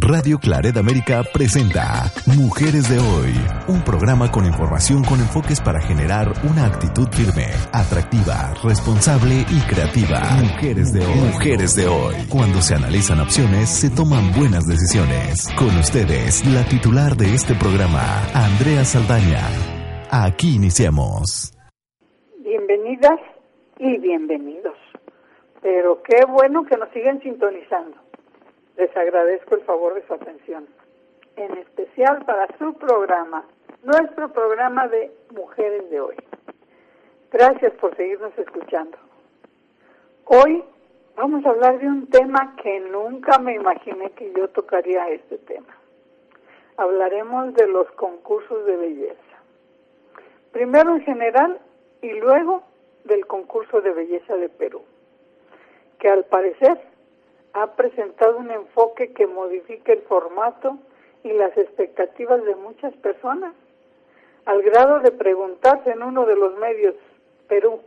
Radio Claret América presenta Mujeres de Hoy, un programa con información con enfoques para generar una actitud firme, atractiva, responsable y creativa. Mujeres de Hoy. Mujeres de Hoy. Cuando se analizan opciones, se toman buenas decisiones. Con ustedes, la titular de este programa, Andrea Saldaña. Aquí iniciamos. Bienvenidas y bienvenidos. Pero qué bueno que nos siguen sintonizando. Les agradezco el favor de su atención, en especial para su programa, nuestro programa de Mujeres de Hoy. Gracias por seguirnos escuchando. Hoy vamos a hablar de un tema que nunca me imaginé que yo tocaría este tema. Hablaremos de los concursos de belleza. Primero en general y luego del concurso de belleza de Perú, que al parecer ha presentado un enfoque que modifica el formato y las expectativas de muchas personas, al grado de preguntarse en uno de los medios, Perú,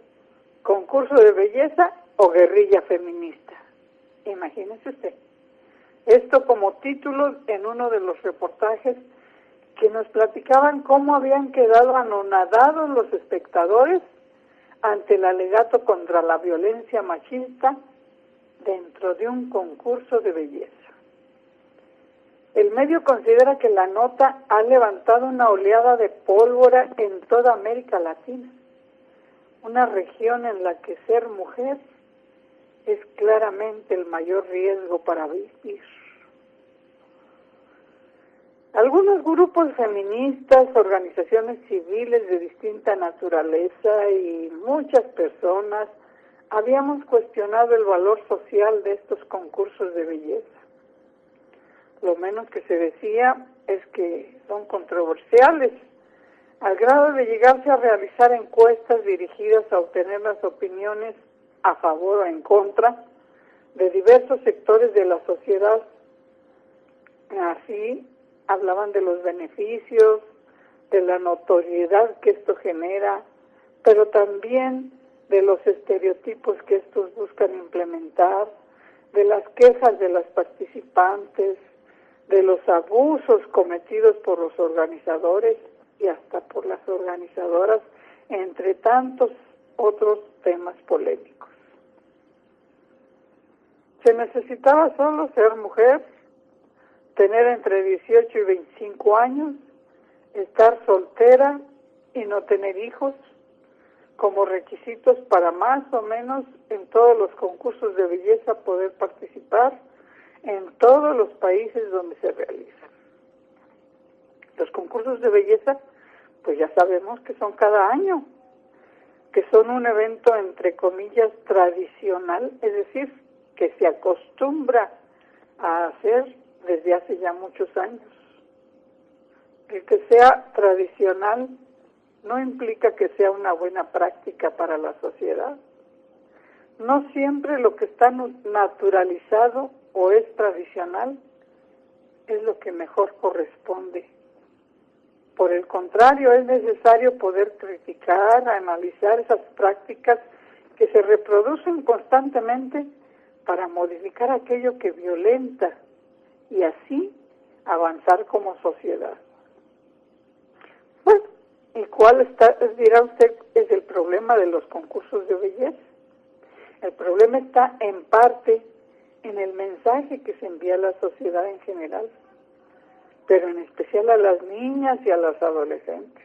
concurso de belleza o guerrilla feminista. Imagínese usted. Esto como título en uno de los reportajes que nos platicaban cómo habían quedado anonadados los espectadores ante el alegato contra la violencia machista dentro de un concurso de belleza. El medio considera que la nota ha levantado una oleada de pólvora en toda América Latina, una región en la que ser mujer es claramente el mayor riesgo para vivir. Algunos grupos feministas, organizaciones civiles de distinta naturaleza y muchas personas habíamos cuestionado el valor social de estos concursos de belleza. Lo menos que se decía es que son controversiales, al grado de llegarse a realizar encuestas dirigidas a obtener las opiniones a favor o en contra de diversos sectores de la sociedad. Así hablaban de los beneficios, de la notoriedad que esto genera, pero también de los estereotipos que estos buscan implementar, de las quejas de las participantes, de los abusos cometidos por los organizadores y hasta por las organizadoras, entre tantos otros temas polémicos. Se necesitaba solo ser mujer, tener entre 18 y 25 años, estar soltera y no tener hijos, como requisitos para más o menos en todos los concursos de belleza poder participar en todos los países donde se realizan. Los concursos de belleza, pues ya sabemos que son cada año, que son un evento entre comillas tradicional, es decir, que se acostumbra a hacer desde hace ya muchos años. El que sea tradicional no implica que sea una buena práctica para la sociedad. No siempre lo que está naturalizado o es tradicional es lo que mejor corresponde. Por el contrario, es necesario poder criticar, analizar esas prácticas que se reproducen constantemente para modificar aquello que violenta y así avanzar como sociedad. ¿Y cuál está, dirá usted, es el problema de los concursos de belleza? El problema está en parte en el mensaje que se envía a la sociedad en general, pero en especial a las niñas y a las adolescentes.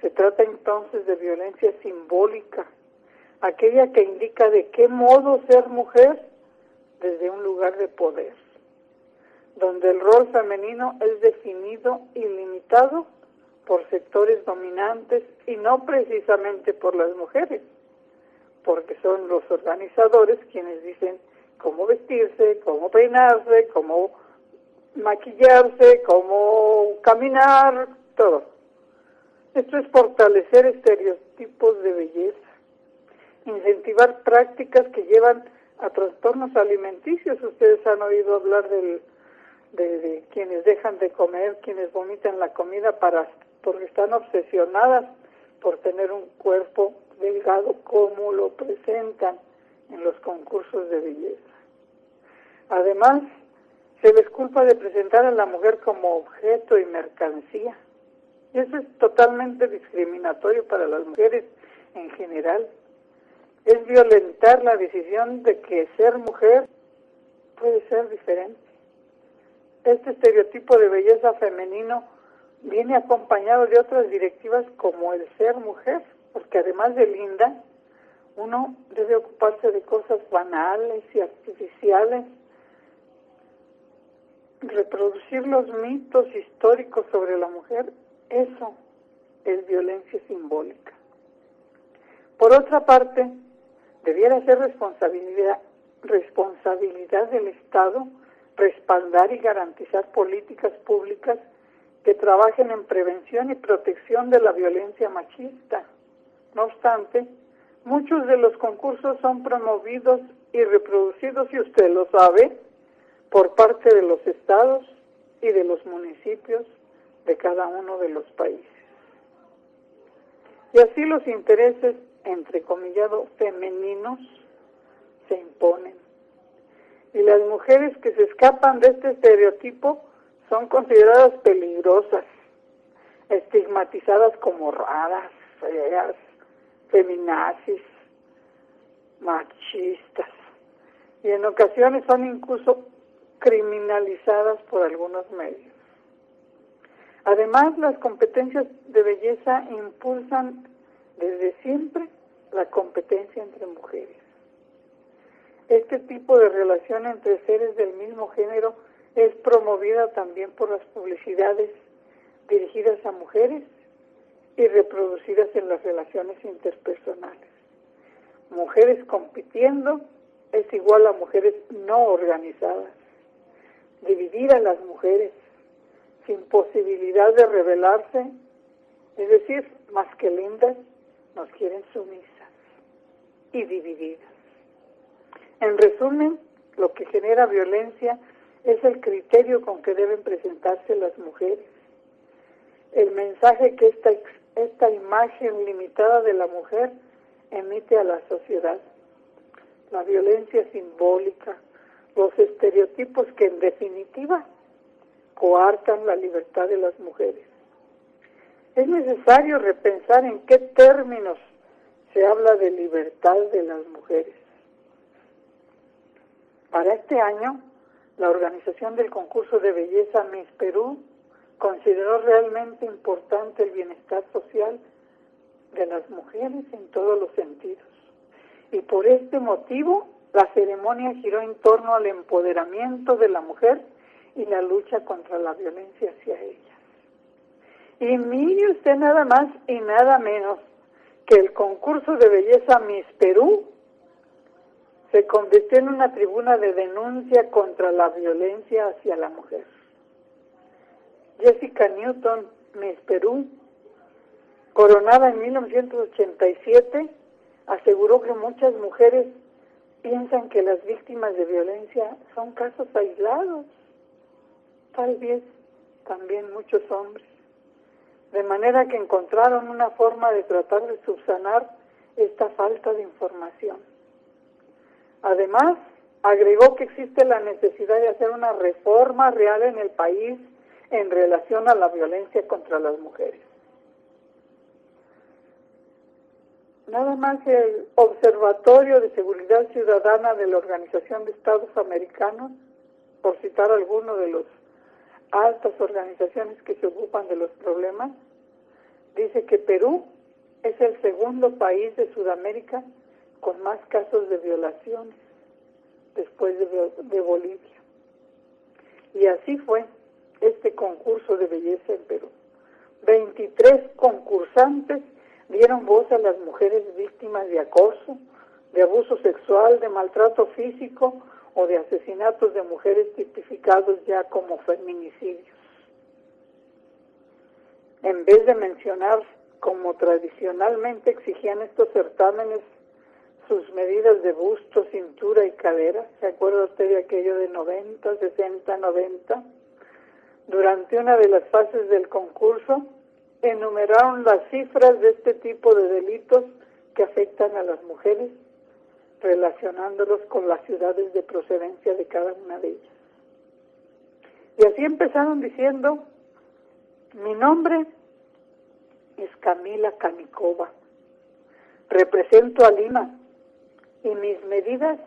Se trata entonces de violencia simbólica, aquella que indica de qué modo ser mujer desde un lugar de poder, donde el rol femenino es definido y limitado por sectores dominantes y no precisamente por las mujeres, porque son los organizadores quienes dicen cómo vestirse, cómo peinarse, cómo maquillarse, cómo caminar, todo. Esto es fortalecer estereotipos de belleza, incentivar prácticas que llevan a trastornos alimenticios. Ustedes han oído hablar de, de, quienes dejan de comer, quienes vomitan la comida para porque están obsesionadas por tener un cuerpo delgado como lo presentan en los concursos de belleza. Además, Se les culpa de presentar a la mujer como objeto y mercancía. Y eso es totalmente discriminatorio para las mujeres en general. Es violentar la decisión de que ser mujer puede ser diferente. Este estereotipo de belleza femenino viene acompañado de otras directivas como el ser mujer, porque además de linda, uno debe ocuparse de cosas banales y artificiales, reproducir los mitos históricos sobre la mujer, eso es violencia simbólica. Por otra parte, debiera ser responsabilidad, responsabilidad del Estado respaldar y garantizar políticas públicas que trabajen en prevención y protección de la violencia machista. No obstante, muchos de los concursos son promovidos y reproducidos, y usted lo sabe, por parte de los estados y de los municipios de cada uno de los países. Y así los intereses, entre comillado, femeninos se imponen. Y las mujeres que se escapan de este estereotipo son consideradas peligrosas, estigmatizadas como raras, feas, feminazis, machistas. Y en ocasiones son incluso criminalizadas por algunos medios. Además, las competencias de belleza impulsan desde siempre la competencia entre mujeres. Este tipo de relación entre seres del mismo género es promovida también por las publicidades dirigidas a mujeres y reproducidas en las relaciones interpersonales. Mujeres compitiendo es igual a mujeres no organizadas. Dividir a las mujeres sin posibilidad de rebelarse, es decir, más que lindas, nos quieren sumisas y divididas. En resumen, lo que genera violencia es el criterio con que deben presentarse las mujeres. El mensaje que esta, esta imagen limitada de la mujer emite a la sociedad. La violencia simbólica, los estereotipos que en definitiva coartan la libertad de las mujeres. Es necesario repensar en qué términos se habla de libertad de las mujeres. Para este año, la organización del concurso de belleza Miss Perú consideró realmente importante el bienestar social de las mujeres en todos los sentidos. Y por este motivo, la ceremonia giró en torno al empoderamiento de la mujer y la lucha contra la violencia hacia ellas. Y mire usted nada más y nada menos que el concurso de belleza Miss Perú se convirtió en una tribuna de denuncia contra la violencia hacia la mujer. Jessica Newton, Miss Perú, coronada en 1987, aseguró que muchas mujeres piensan que las víctimas de violencia son casos aislados, tal vez también muchos hombres, de manera que encontraron una forma de tratar de subsanar esta falta de información. Además, agregó que existe la necesidad de hacer una reforma real en el país en relación a la violencia contra las mujeres. Nada más el Observatorio de Seguridad Ciudadana de la Organización de Estados Americanos, por citar alguno de las altas organizaciones que se ocupan de los problemas, dice que Perú es el segundo país de Sudamérica con más casos de violaciones después de, de Bolivia. Y así fue este concurso de belleza en Perú. 23 concursantes dieron voz a las mujeres víctimas de acoso, de abuso sexual, de maltrato físico o de asesinatos de mujeres tipificados ya como feminicidios. En vez de mencionar como tradicionalmente exigían estos certámenes sus medidas de busto, cintura y cadera. ¿Se acuerda usted de aquello de 90, 60, 90? Durante una de las fases del concurso, enumeraron las cifras de este tipo de delitos que afectan a las mujeres, relacionándolos con las ciudades de procedencia de cada una de ellas. Y así empezaron diciendo, mi nombre es Camila Canicova, represento a Lima y mis medidas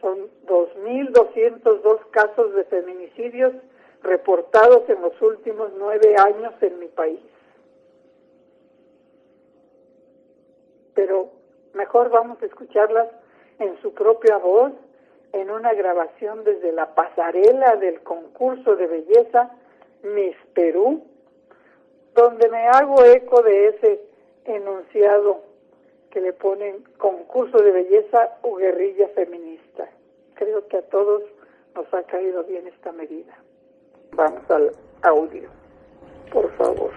son 2.202 casos de feminicidios reportados en los últimos nueve años en mi país. Pero mejor vamos a escucharlas en su propia voz, en una grabación desde la pasarela del concurso de belleza Miss Perú, donde me hago eco de ese enunciado que le ponen concurso de belleza o guerrilla feminista. Creo que a todos nos ha caído bien esta medida. Vamos al audio, por favor.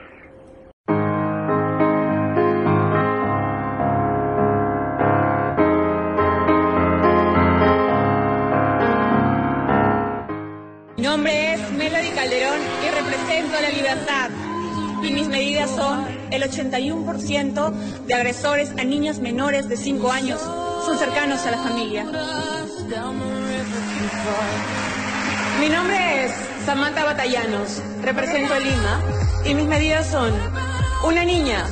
Mi nombre es Melody Calderón y represento a la libertad. Y mis medidas son el 81% de agresores a niñas menores de 5 años son cercanos a la familia. Mi nombre es Samantha Batallanos, represento Lima y mis medidas son una niña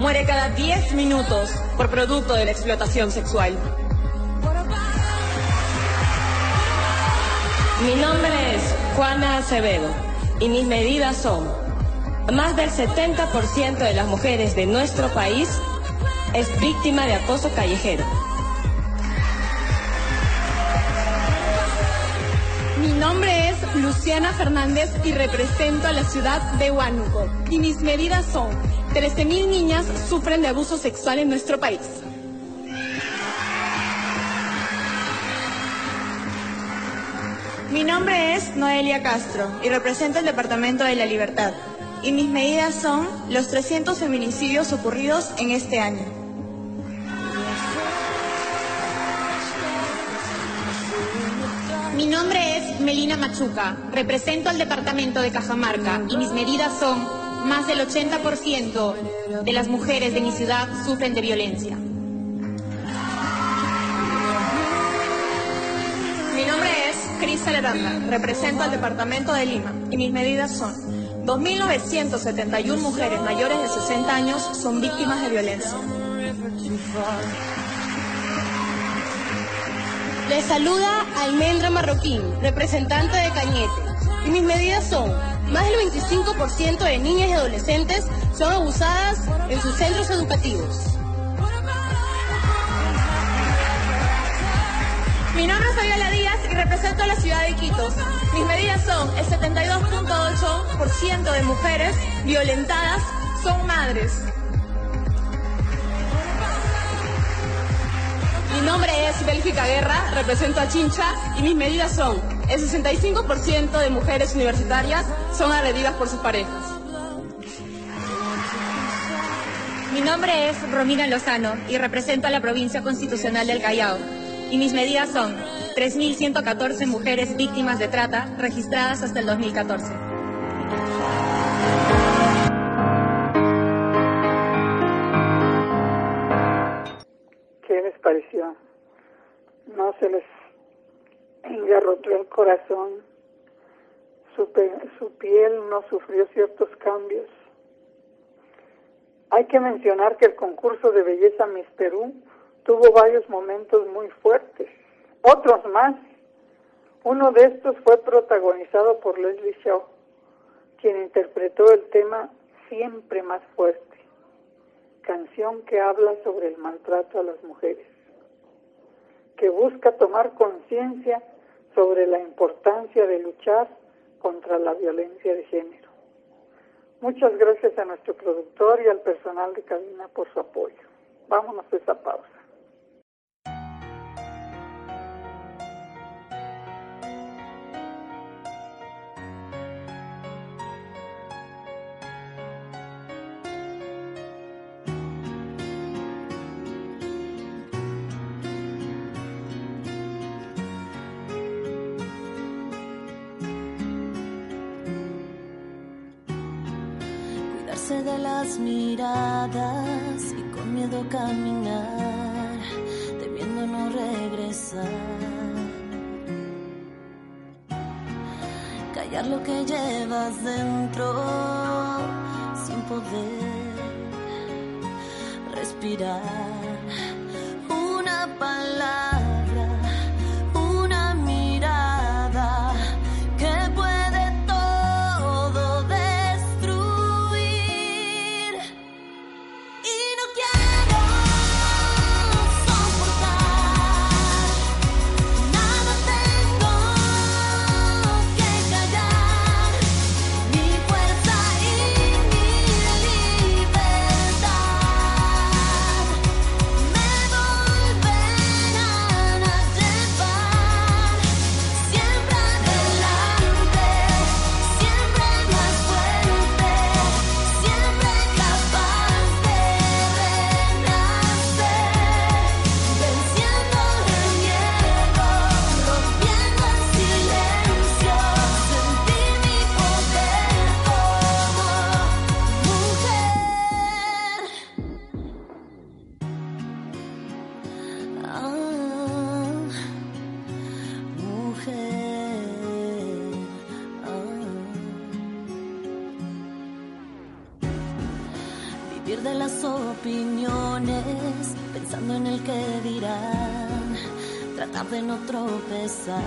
muere cada 10 minutos por producto de la explotación sexual. Mi nombre es Juana Acevedo y mis medidas son más del 70% de las mujeres de nuestro país es víctima de acoso callejero. Mi nombre es Luciana Fernández y represento a la ciudad de Huánuco. Y mis medidas son 13.000 niñas sufren de abuso sexual en nuestro país. Mi nombre es Noelia Castro y represento el Departamento de la Libertad. Y mis medidas son los 300 feminicidios ocurridos en este año. Mi nombre es Melina Machuca, represento al departamento de Cajamarca y mis medidas son más del 80% de las mujeres de mi ciudad sufren de violencia. Mi nombre es Cris Aranda, represento al departamento de Lima y mis medidas son 2.971 mujeres mayores de 60 años son víctimas de violencia. Les saluda Almendra Marroquín, representante de Cañete. Y mis medidas son, más del 25% de niñas y adolescentes son abusadas en sus centros educativos. Mi nombre es Fabiola Díaz y represento a la ciudad de Iquitos. Mis medidas son el 72.8% de mujeres violentadas son madres. Mi nombre es Bélgica Guerra, represento a Chincha y mis medidas son el 65% de mujeres universitarias son agredidas por sus parejas. Mi nombre es Romina Lozano y represento a la provincia constitucional del Callao. Y mis medidas son 3.114 mujeres víctimas de trata registradas hasta el 2014. ¿Qué les pareció? ¿No se les engarrotó el corazón? Su, su piel no sufrió ciertos cambios. Hay que mencionar que el concurso de belleza Miss Perú tuvo varios momentos muy fuertes, otros más. Uno de estos fue protagonizado por Leslie Shaw, quien interpretó el tema Siempre más fuerte, canción que habla sobre el maltrato a las mujeres, que busca tomar conciencia sobre la importancia de luchar contra la violencia de género. Muchas gracias a nuestro productor y al personal de cabina por su apoyo. Vámonos a esa pausa. De las miradas y con miedo caminar, temiendo no regresar. callar lo que llevas dentro sin poder respirar opiniones, pensando en el que dirán, tratar de no tropezar.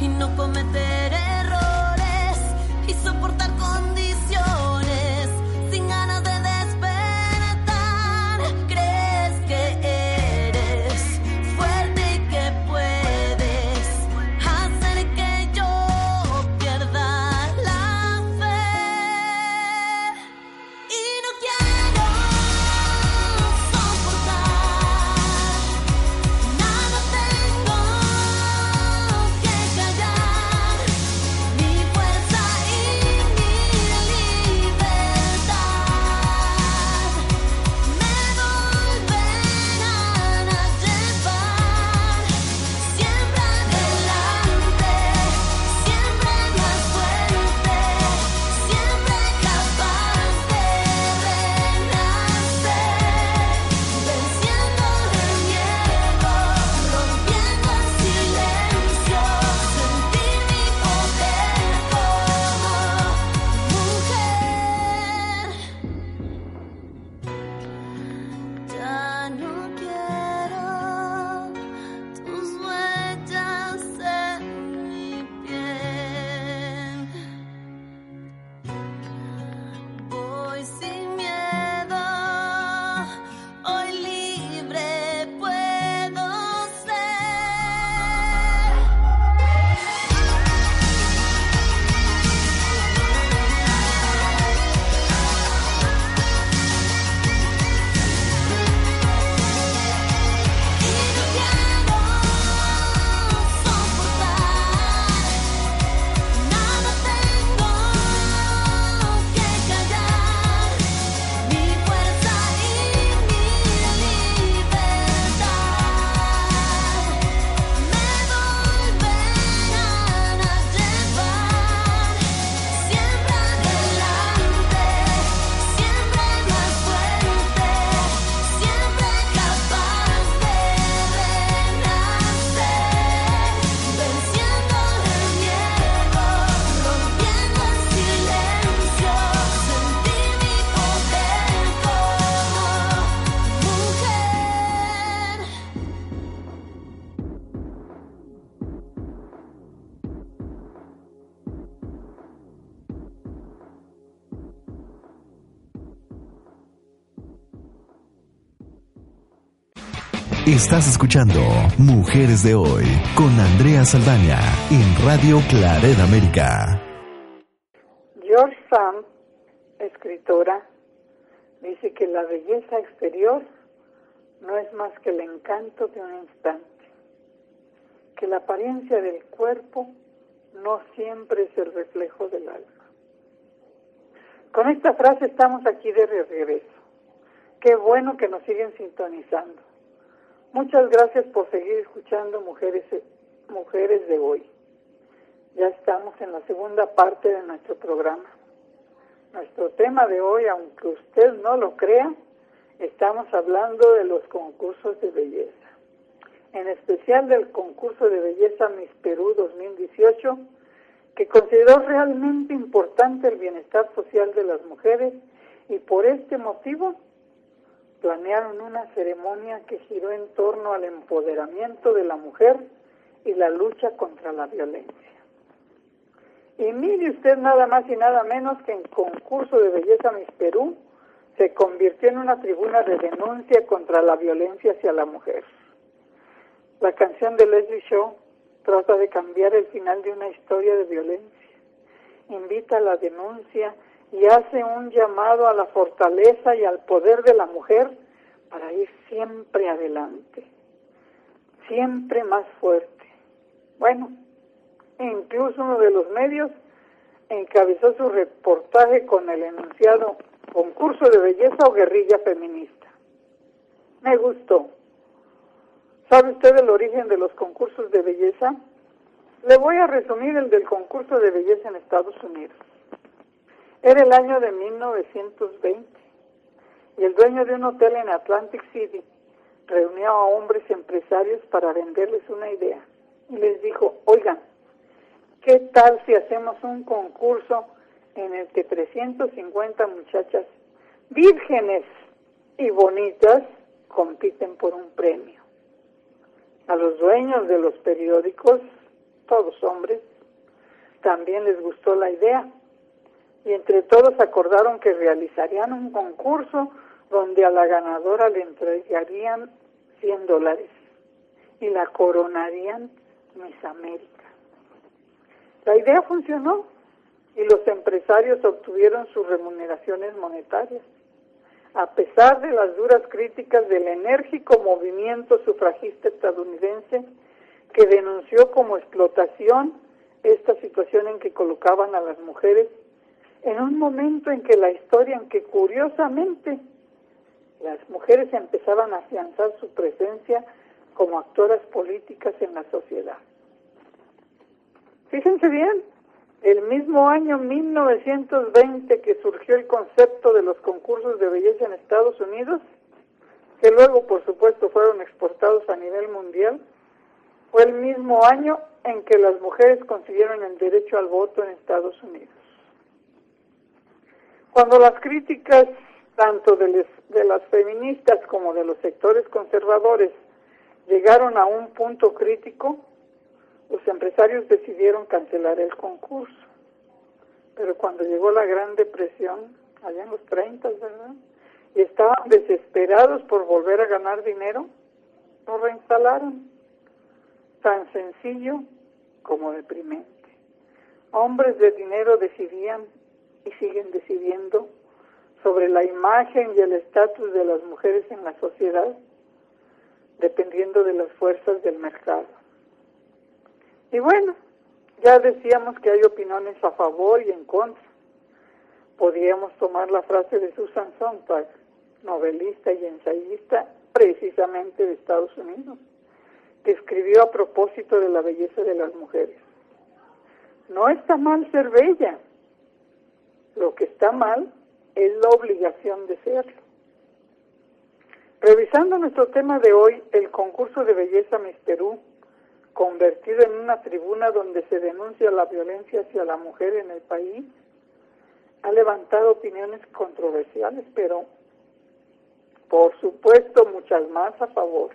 Y no cometer errores y soportar condiciones Estás escuchando Mujeres de Hoy con Andrea Saldaña en Radio Claret América. George Sand, escritora, dice que la belleza exterior no es más que el encanto de un instante, que la apariencia del cuerpo no siempre es el reflejo del alma. Con esta frase estamos aquí de regreso. Qué bueno que nos siguen sintonizando. Muchas gracias por seguir escuchando Mujeres, Mujeres de hoy. Ya estamos en la segunda parte de nuestro programa. Nuestro tema de hoy, aunque usted no lo crea, estamos hablando de los concursos de belleza. en especial del concurso de belleza Miss Perú 2018, que consideró realmente importante el bienestar social de las mujeres y por este motivo planearon una ceremonia que giró en torno al empoderamiento de la mujer y la lucha contra la violencia. Y mire usted nada más y nada menos que en concurso de belleza Miss Perú se convirtió en una tribuna de denuncia contra la violencia hacia la mujer. La canción de Leslie Shaw trata de cambiar el final de una historia de violencia, invita a la denuncia y hace un llamado a la fortaleza y al poder de la mujer para ir siempre adelante, siempre más fuerte. Bueno, incluso uno de los medios encabezó su reportaje con el enunciado concurso de belleza o guerrilla feminista. Me gustó. ¿Sabe usted el origen de los concursos de belleza? Le voy a resumir el del concurso de belleza en Estados Unidos. Era el año de 1920 y el dueño de un hotel en Atlantic City reunió a hombres empresarios para venderles una idea y les dijo, oigan, ¿qué tal si hacemos un concurso en el que 350 muchachas vírgenes y bonitas compiten por un premio? A los dueños de los periódicos, todos hombres, también les gustó la idea y entre todos acordaron que realizarían un concurso donde a la ganadora le entregarían 100 dólares y la coronarían Miss América. La idea funcionó y los empresarios obtuvieron sus remuneraciones monetarias. A pesar de las duras críticas del enérgico movimiento sufragista estadounidense que denunció como explotación esta situación en que colocaban a las mujeres en un momento en que la historia, en que curiosamente las mujeres empezaban a afianzar su presencia como actoras políticas en la sociedad. Fíjense bien, el mismo año 1920 que surgió el concepto de los concursos de belleza en Estados Unidos, que luego por supuesto fueron exportados a nivel mundial, fue el mismo año en que las mujeres consiguieron el derecho al voto en Estados Unidos. Cuando las críticas tanto de, de las feministas como de los sectores conservadores llegaron a un punto crítico, los empresarios decidieron cancelar el concurso. Pero cuando llegó la Gran Depresión, allá en los 30, ¿verdad? Y estaban desesperados por volver a ganar dinero, lo reinstalaron. Tan sencillo como deprimente. Hombres de dinero decidían siguen decidiendo sobre la imagen y el estatus de las mujeres en la sociedad, dependiendo de las fuerzas del mercado. Y bueno, ya decíamos que hay opiniones a favor y en contra. Podríamos tomar la frase de Susan Sontag, novelista y ensayista precisamente de Estados Unidos, que escribió a propósito de la belleza de las mujeres. No está mal ser bella, lo que está mal es la obligación de serlo. Revisando nuestro tema de hoy, el concurso de belleza Miss Perú, convertido en una tribuna donde se denuncia la violencia hacia la mujer en el país, ha levantado opiniones controversiales, pero por supuesto muchas más a favor.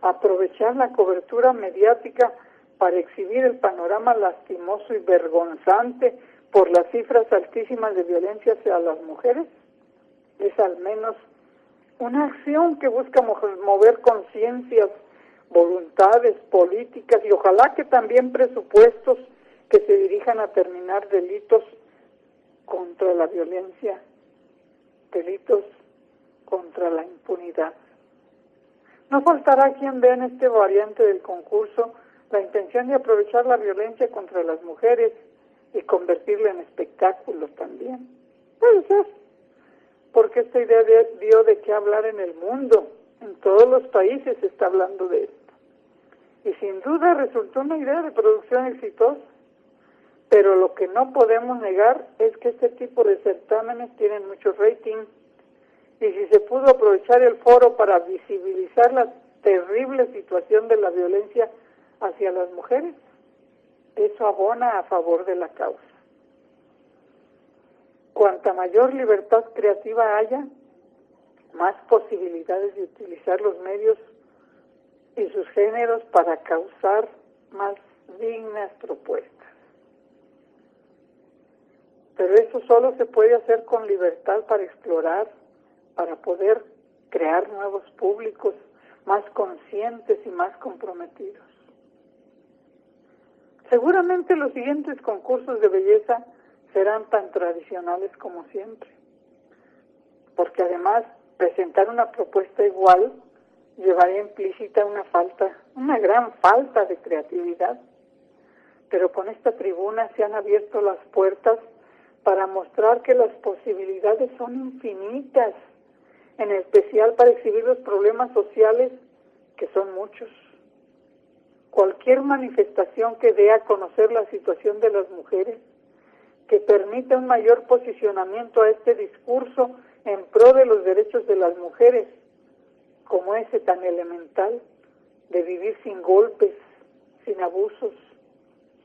Aprovechar la cobertura mediática para exhibir el panorama lastimoso y vergonzante por las cifras altísimas de violencia hacia las mujeres es al menos una acción que busca mover conciencias, voluntades políticas y ojalá que también presupuestos que se dirijan a terminar delitos contra la violencia, delitos contra la impunidad. No faltará quien vea en este variante del concurso la intención de aprovechar la violencia contra las mujeres y convertirlo en espectáculo también. Puede ser, porque esta idea dio de qué hablar en el mundo. En todos los países se está hablando de esto. Y sin duda resultó una idea de producción exitosa. Pero lo que no podemos negar es que este tipo de certámenes tienen mucho rating. Y si se pudo aprovechar el foro para visibilizar las terrible situación de la violencia hacia las mujeres. Eso abona a favor de la causa. Cuanta mayor libertad creativa haya, más posibilidades de utilizar los medios y sus géneros para causar más dignas propuestas. Pero eso solo se puede hacer con libertad para explorar, para poder crear nuevos públicos más conscientes y más comprometidos. Seguramente los siguientes concursos de belleza serán tan tradicionales como siempre, porque además presentar una propuesta igual llevaría implícita una falta, una gran falta de creatividad. Pero con esta tribuna se han abierto las puertas para mostrar que las posibilidades son infinitas, en especial para exhibir los problemas sociales, que son muchos. Cualquier manifestación que dé a conocer la situación de las mujeres, que permita un mayor posicionamiento a este discurso en pro de los derechos de las mujeres, como ese tan elemental de vivir sin golpes, sin abusos,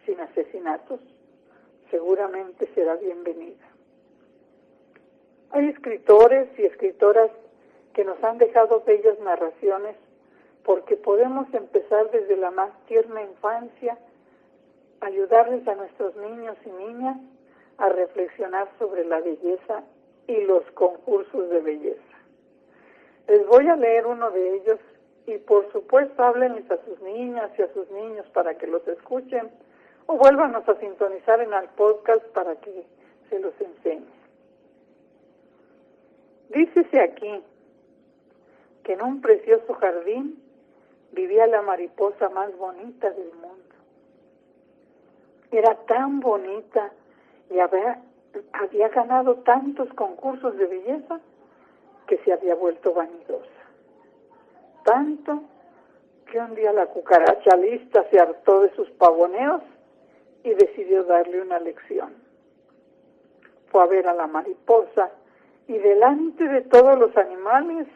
sin asesinatos, seguramente será bienvenida. Hay escritores y escritoras que nos han dejado bellas narraciones porque podemos empezar desde la más tierna infancia, ayudarles a nuestros niños y niñas a reflexionar sobre la belleza y los concursos de belleza. Les voy a leer uno de ellos y por supuesto háblenles a sus niñas y a sus niños para que los escuchen o vuélvanos a sintonizar en el podcast para que se los enseñe. Dícese aquí que en un precioso jardín vivía la mariposa más bonita del mundo. Era tan bonita y había, ganado tantos concursos de belleza que se había vuelto vanidosa. Tanto que un día la cucaracha lista se hartó de sus pavoneos y decidió darle una lección. Fue a ver a la mariposa y delante de todos los animales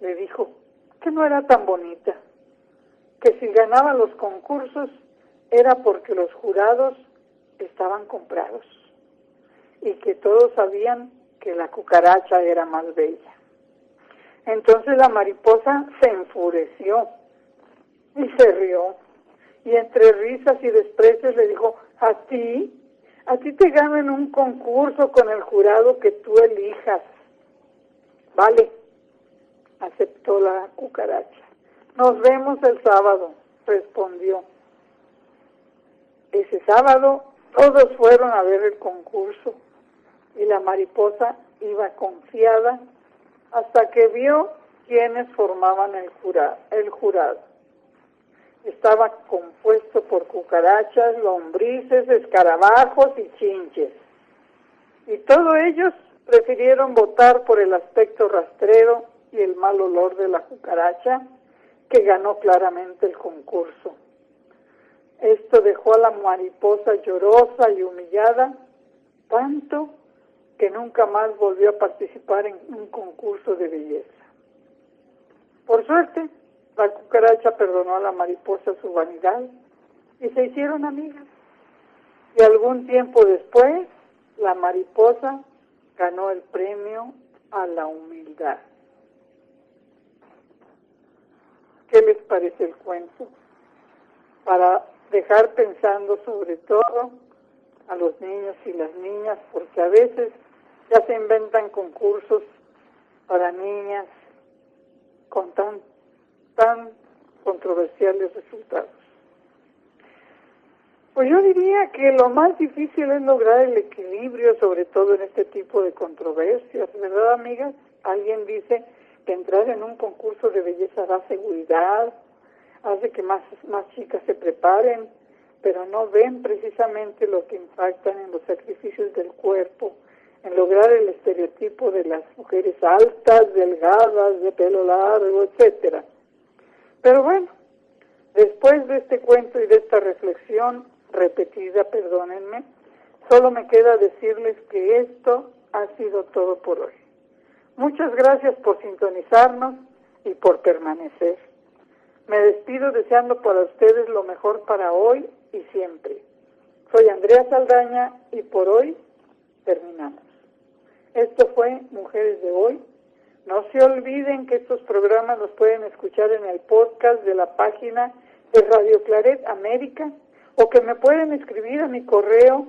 le dijo que no era tan bonita, que si ganaba los concursos era porque los jurados estaban comprados y que todos sabían que la cucaracha era más bella. Entonces la mariposa se enfureció y se rió y entre risas y desprecios le dijo, a ti, a ti te gano en un concurso con el jurado que tú elijas. Vale, aceptó la cucaracha. Nos vemos el sábado, respondió. Ese sábado todos fueron a ver el concurso y la mariposa iba confiada hasta que vio quienes formaban el, el jurado estaba compuesto por cucarachas, lombrices, escarabajos y chinches. Y todos ellos prefirieron votar por el aspecto rastrero y el mal olor de la cucaracha, que ganó claramente el concurso. Esto dejó a la mariposa llorosa y humillada, tanto que nunca más volvió a participar en un concurso de belleza. Por suerte, la cucaracha perdonó a la mariposa su vanidad y se hicieron amigas. Y algún tiempo después, la mariposa ganó el premio a la humildad. ¿Qué les parece el cuento? Para dejar pensando sobre todo a los niños y las niñas, porque a veces ya se inventan concursos para niñas con tan tan controversiales resultados. Pues yo diría que lo más difícil es lograr el equilibrio, sobre todo en este tipo de controversias, ¿verdad, amigas? Alguien dice que entrar en un concurso de belleza da seguridad, hace que más, más chicas se preparen, pero no ven precisamente lo que impactan en los sacrificios del cuerpo, en lograr el estereotipo de las mujeres altas, delgadas, de pelo largo, etcétera. Pero bueno, después de este cuento y de esta reflexión repetida, perdónenme, solo me queda decirles que esto ha sido todo por hoy. Muchas gracias por sintonizarnos y por permanecer. Me despido deseando para ustedes lo mejor para hoy y siempre. Soy Andrea Saldaña y por hoy terminamos. Esto fue Mujeres de Hoy. No se olviden que estos programas los pueden escuchar en el podcast de la página de Radio Claret América o que me pueden escribir a mi correo